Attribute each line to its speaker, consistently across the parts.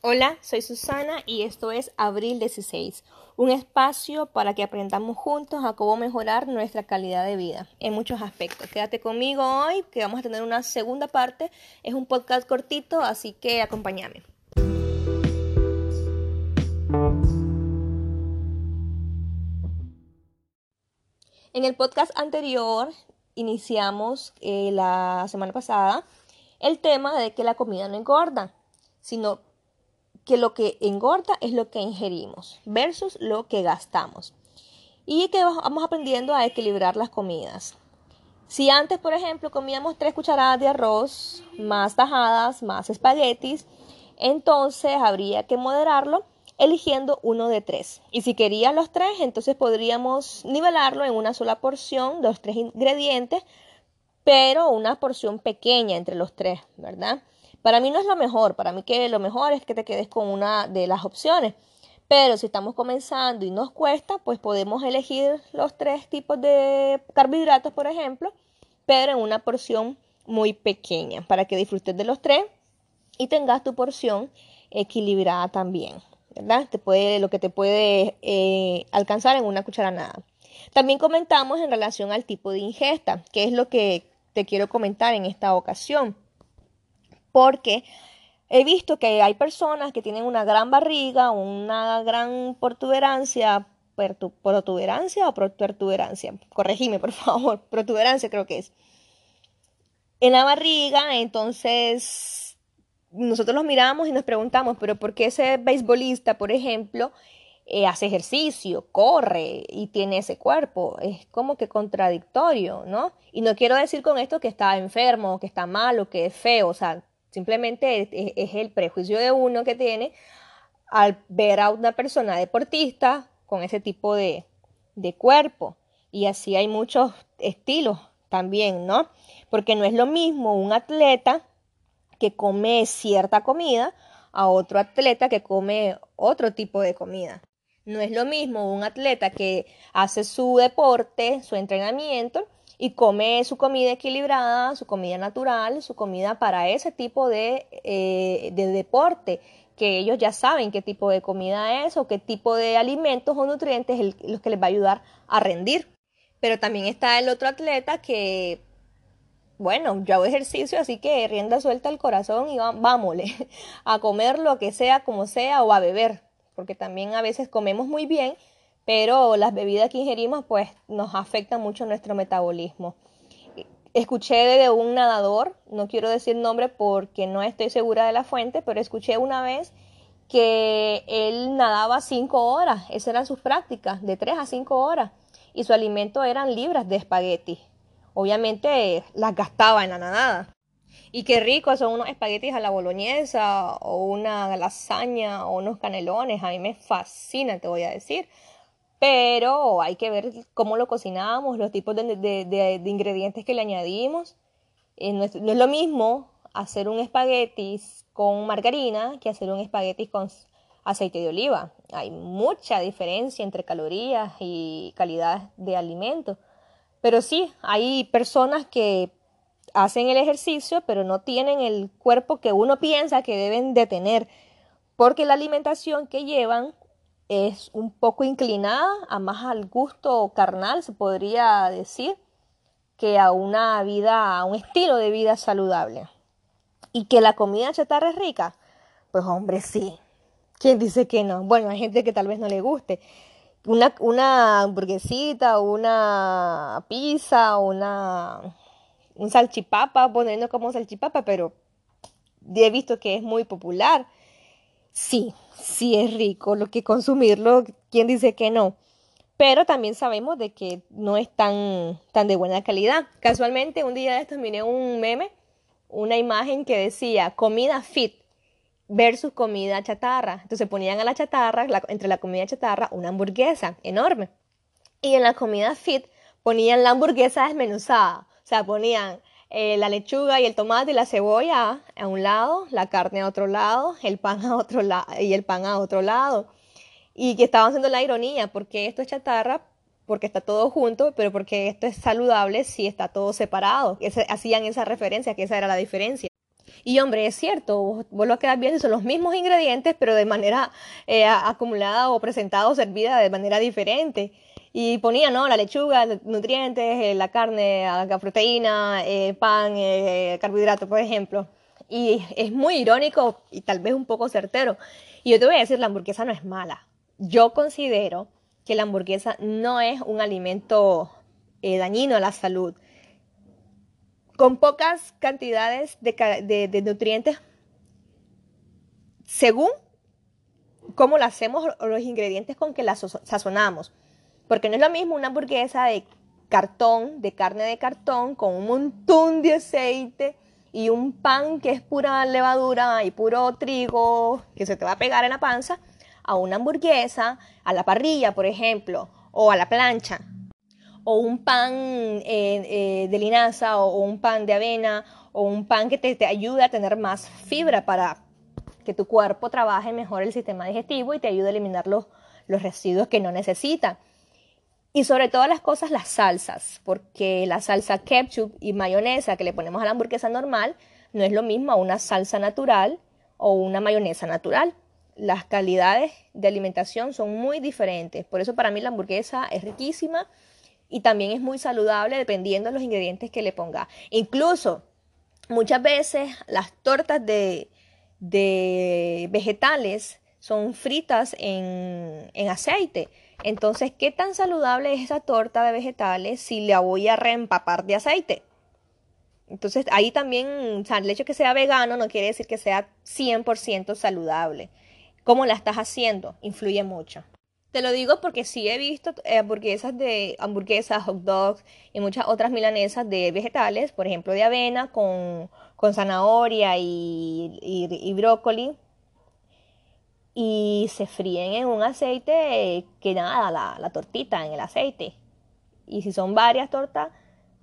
Speaker 1: Hola, soy Susana y esto es Abril 16, un espacio para que aprendamos juntos a cómo mejorar nuestra calidad de vida en muchos aspectos. Quédate conmigo hoy que vamos a tener una segunda parte. Es un podcast cortito, así que acompáñame. En el podcast anterior iniciamos eh, la semana pasada el tema de que la comida no engorda, sino que lo que engorda es lo que ingerimos versus lo que gastamos. Y que vamos aprendiendo a equilibrar las comidas. Si antes, por ejemplo, comíamos tres cucharadas de arroz, más tajadas, más espaguetis, entonces habría que moderarlo eligiendo uno de tres. Y si querían los tres, entonces podríamos nivelarlo en una sola porción, los tres ingredientes, pero una porción pequeña entre los tres, ¿verdad? Para mí no es lo mejor, para mí que lo mejor es que te quedes con una de las opciones. Pero si estamos comenzando y nos cuesta, pues podemos elegir los tres tipos de carbohidratos, por ejemplo, pero en una porción muy pequeña para que disfrutes de los tres y tengas tu porción equilibrada también, ¿verdad? Te lo que te puede eh, alcanzar en una cucharanada. También comentamos en relación al tipo de ingesta, que es lo que te quiero comentar en esta ocasión porque he visto que hay personas que tienen una gran barriga, una gran protuberancia, protuberancia o protuberancia, corregime por favor, protuberancia creo que es. En la barriga, entonces nosotros los miramos y nos preguntamos, pero ¿por qué ese beisbolista, por ejemplo, eh, hace ejercicio, corre y tiene ese cuerpo? Es como que contradictorio, ¿no? Y no quiero decir con esto que está enfermo, que está malo, que es feo, o sea, Simplemente es, el prejuicio de uno que tiene al ver a una persona deportista con ese tipo de, de cuerpo. Y así hay muchos estilos también, ¿no? Porque no es lo mismo un atleta que come cierta comida a otro atleta que come otro tipo de comida. No es lo mismo un atleta que hace su deporte, su entrenamiento, y come su comida equilibrada, su comida natural, su comida para ese tipo de, eh, de deporte, que ellos ya saben qué tipo de comida es o qué tipo de alimentos o nutrientes es los que les va a ayudar a rendir. Pero también está el otro atleta que, bueno, yo hago ejercicio, así que rienda suelta el corazón y vámonos a comer lo que sea, como sea, o a beber, porque también a veces comemos muy bien, pero las bebidas que ingerimos pues nos afectan mucho nuestro metabolismo. Escuché de un nadador, no quiero decir nombre porque no estoy segura de la fuente, pero escuché una vez que él nadaba cinco horas, esas eran sus prácticas, de tres a cinco horas, y su alimento eran libras de espagueti. Obviamente las gastaba en la nadada. Y qué rico son unos espaguetis a la boloñesa o una lasaña o unos canelones. A mí me fascina, te voy a decir pero hay que ver cómo lo cocinamos, los tipos de, ingredientes que le añadimos. Eh, no, es, lo mismo hacer un espagueti con margarina que hacer un espagueti con aceite de oliva. Hay mucha diferencia entre calorías y calidad de alimento. Pero sí, hay personas que hacen el ejercicio, pero no tienen el cuerpo que uno piensa que deben de tener, porque la alimentación que llevan es un poco inclinada a más al gusto carnal, se podría decir, que a una vida, a un estilo de vida saludable. Y que la comida chatarra es rica, pues hombre, sí. ¿Quién dice que no? Bueno, hay gente que tal vez no le guste. Una, una hamburguesita, una pizza, una, un salchipapa, poniendo como salchipapa, pero he visto que es muy popular sí, sí es rico lo que consumirlo, ¿quién dice que no? Pero también sabemos de que no es tan, tan de buena calidad. Casualmente un día de estos miré un meme, una imagen que decía comida fit versus comida chatarra. Entonces ponían a la chatarra, entre la comida chatarra, una hamburguesa enorme. Y en la comida fit ponían la hamburguesa desmenuzada. O sea, ponían eh, la lechuga y el tomate y la cebolla a un lado, la carne a otro lado, el pan a otro lado y el pan a otro lado. Y que estaban haciendo la ironía, porque esto es chatarra, porque está todo junto, pero porque esto es saludable si está todo separado. hacían esa referencia, que esa era la diferencia. Y hombre, es cierto, vos, vos lo quedas bien, son los mismos ingredientes, pero de manera eh, acumulada o presentada o servida de manera diferente. Y ponía, ¿no? La lechuga, nutrientes, eh, la carne, la proteína, eh, pan, carbohidrato, por ejemplo. Y es muy irónico y tal vez un poco certero. Y yo te voy a decir, la hamburguesa no es mala. Yo considero que la hamburguesa no es un alimento dañino a la salud con pocas cantidades de, nutrientes según cómo la hacemos o los ingredientes con que la sazonamos. Porque no es lo mismo una hamburguesa de cartón, de carne de cartón, con un montón de aceite y un pan que es pura levadura y puro trigo que se te va a pegar en la panza, a una hamburguesa, a la parrilla, por ejemplo, o a la plancha, o un pan eh, eh, de linaza o, un pan de avena o un pan que te, te ayude a tener más fibra para que tu cuerpo trabaje mejor el sistema digestivo y te ayude a eliminar los, los residuos que no necesita. Y sobre todas las cosas, las salsas, porque la salsa ketchup y mayonesa que le ponemos a la hamburguesa normal no es lo mismo a una salsa natural o una mayonesa natural. Las calidades de alimentación son muy diferentes. Por eso para mí la hamburguesa es riquísima y también es muy saludable dependiendo de los ingredientes que le ponga. Incluso muchas veces las tortas de, vegetales son fritas en, en, aceite. Entonces, ¿qué tan saludable es esa torta de vegetales si la voy a reempapar de aceite? Entonces, ahí también, sea, el hecho de que sea vegano no quiere decir que sea 100% saludable. ¿Cómo la estás haciendo? Influye mucho. Te lo digo porque sí he visto eh, hamburguesas de hamburguesas, hot dogs y muchas otras milanesas de vegetales, por ejemplo de avena con, con zanahoria y, y, brócoli. Y se fríen en un aceite que nada, la, la tortita en el aceite. Y si son varias tortas,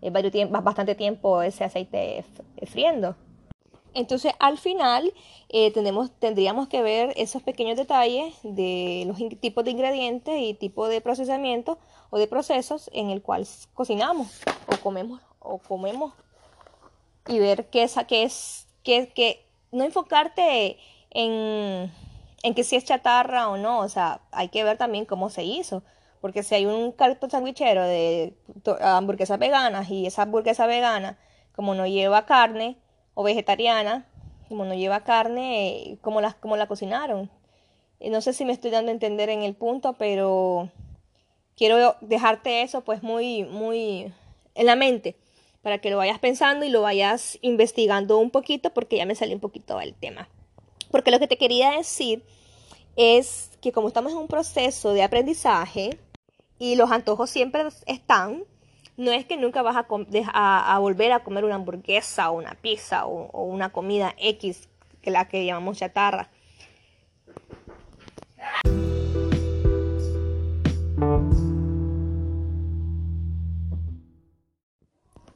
Speaker 1: es bastante tiempo ese aceite friendo. Entonces, al final, eh, tenemos, tendríamos que ver esos pequeños detalles de los tipos de ingredientes y tipo de procesamiento o de procesos en el cual cocinamos o comemos o comemos y ver qué es, qué es, qué, qué, no enfocarte en, en que si es chatarra o no, o sea, hay que ver también cómo se hizo. Porque si hay un cartón sandwichero de hamburguesas veganas y esa hamburguesa vegana, como no lleva carne, o vegetariana, como no lleva carne, como la, como la cocinaron. Eh, no sé si me estoy dando a entender en el punto, pero quiero dejarte eso pues muy, muy en la mente para que lo vayas pensando y lo vayas investigando un poquito porque ya me salió un poquito el tema. Porque lo que te quería decir es que como estamos en un proceso de aprendizaje y los antojos siempre están, no es que nunca vas a, volver a comer una hamburguesa o una pizza o, una comida X, que la que llamamos chatarra.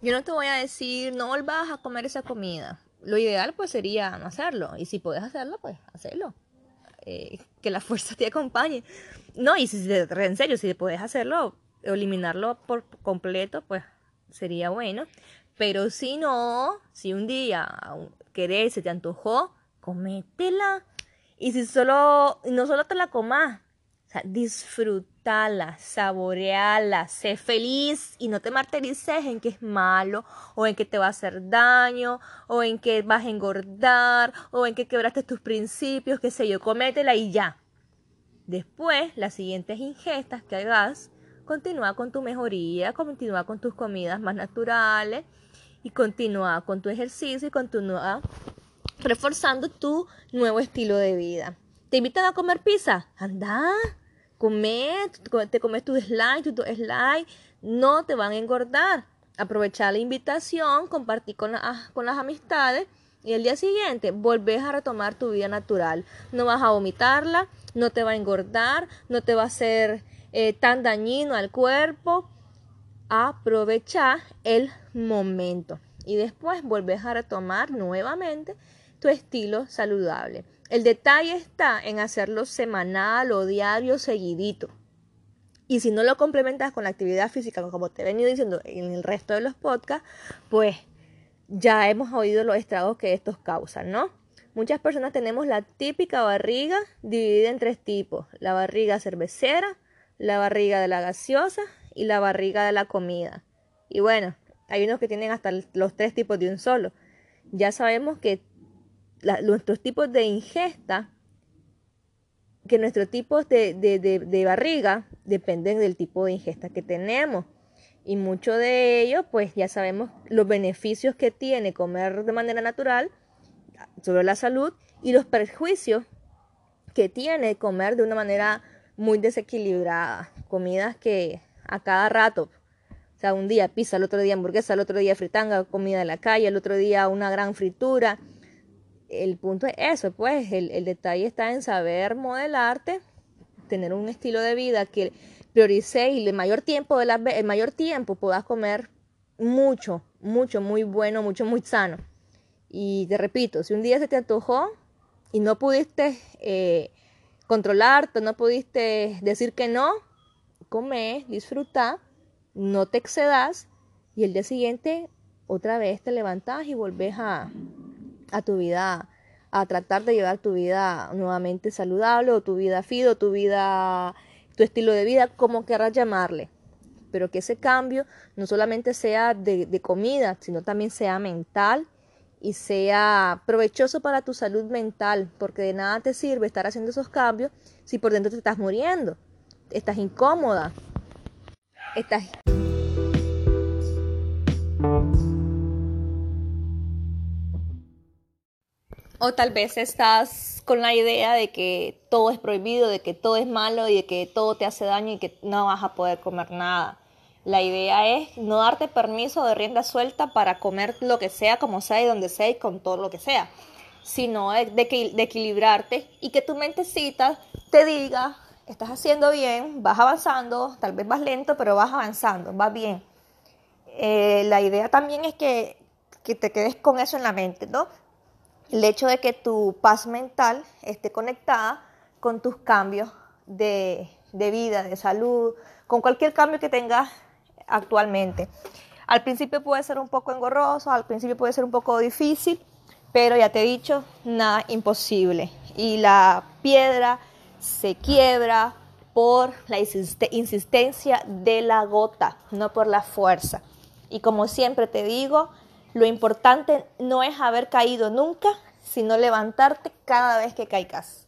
Speaker 1: Yo no te voy a decir, no volvas a comer esa comida. Lo ideal pues sería no hacerlo. Y si puedes hacerlo, pues hacerlo. Eh, que la fuerza te acompañe. No, y si en serio, si puedes hacerlo, eliminarlo por completo, pues sería bueno. Pero si no, si un día querés, se te antojó, cométela. Y si solo, no solo te la comas, o sea, disfrutala, saboreala, sé feliz y no te martirices en que es malo, o en que te va a hacer daño, o en que vas a engordar, o en que quebraste tus principios, qué sé yo, cométela y ya. Después, las siguientes ingestas que hagas, continúa con tu mejoría, continúa con tus comidas más naturales y continúa con tu ejercicio y continúa reforzando tu nuevo estilo de vida. ¿Te invitan a comer pizza? Anda, come, te comes tu slide, tu slide, no te van a engordar. Aprovechar la invitación, compartir con, con las amistades y el día siguiente volvés a retomar tu vida natural. No vas a vomitarla, no te va a engordar, no te va a hacer eh, tan dañino al cuerpo, aprovecha el momento y después vuelves a retomar nuevamente tu estilo saludable. El detalle está en hacerlo semanal o diario seguidito. Y si no lo complementas con la actividad física, como te he venido diciendo en el resto de los podcasts, pues ya hemos oído los estragos que estos causan, ¿no? Muchas personas tenemos la típica barriga dividida en tres tipos, la barriga cervecera, la barriga de la gaseosa y la barriga de la comida. Y bueno, hay unos que tienen hasta los tres tipos de un solo. Ya sabemos que nuestros tipos de ingesta, que nuestros tipos de, de, barriga dependen del tipo de ingesta que tenemos. Y mucho de ello, pues ya sabemos los beneficios que tiene comer de manera natural sobre la salud y los perjuicios que tiene comer de una manera muy desequilibrada. Comidas que a cada rato o sea, un día pizza, el otro día hamburguesa, el otro día fritanga, comida de la calle, el otro día una gran fritura. El punto es eso, pues el, detalle está en saber modelarte, tener un estilo de vida que priorice y el mayor tiempo de la, el mayor tiempo puedas comer mucho, mucho, muy bueno, mucho, muy sano. Y te repito, si un día se te antojó y no pudiste eh, controlarte, no pudiste decir que no, come, disfruta no te excedas y el día siguiente otra vez te levantas y volves a, a tu vida, a tratar de llevar tu vida nuevamente saludable o tu vida fido, tu vida, tu estilo de vida, como querrás llamarle. Pero que ese cambio no solamente sea de, de comida, sino también sea mental y sea provechoso para tu salud mental, porque de nada te sirve estar haciendo esos cambios si por dentro te estás muriendo, estás incómoda, estás... Tal vez estás con la idea de que todo es prohibido, de que todo es malo y de que todo te hace daño y que no vas a poder comer nada. La idea es no darte permiso de rienda suelta para comer lo que sea, como sea y donde sea y con todo lo que sea, sino de, de equilibrarte y que tu mentecita te diga, estás haciendo bien, vas avanzando, tal vez vas lento, pero vas avanzando, vas bien. Eh, la idea también es que, que te quedes con eso en la mente, ¿no? El hecho de que tu paz mental esté conectada con tus cambios de, vida, de salud, con cualquier cambio que tengas actualmente. Al principio puede ser un poco engorroso, al principio puede ser un poco difícil, pero ya te he dicho, nada imposible. Y la piedra se quiebra por la insistencia de la gota, no por la fuerza. Y como siempre te digo, lo importante no es haber caído nunca, sino levantarte cada vez que caigas.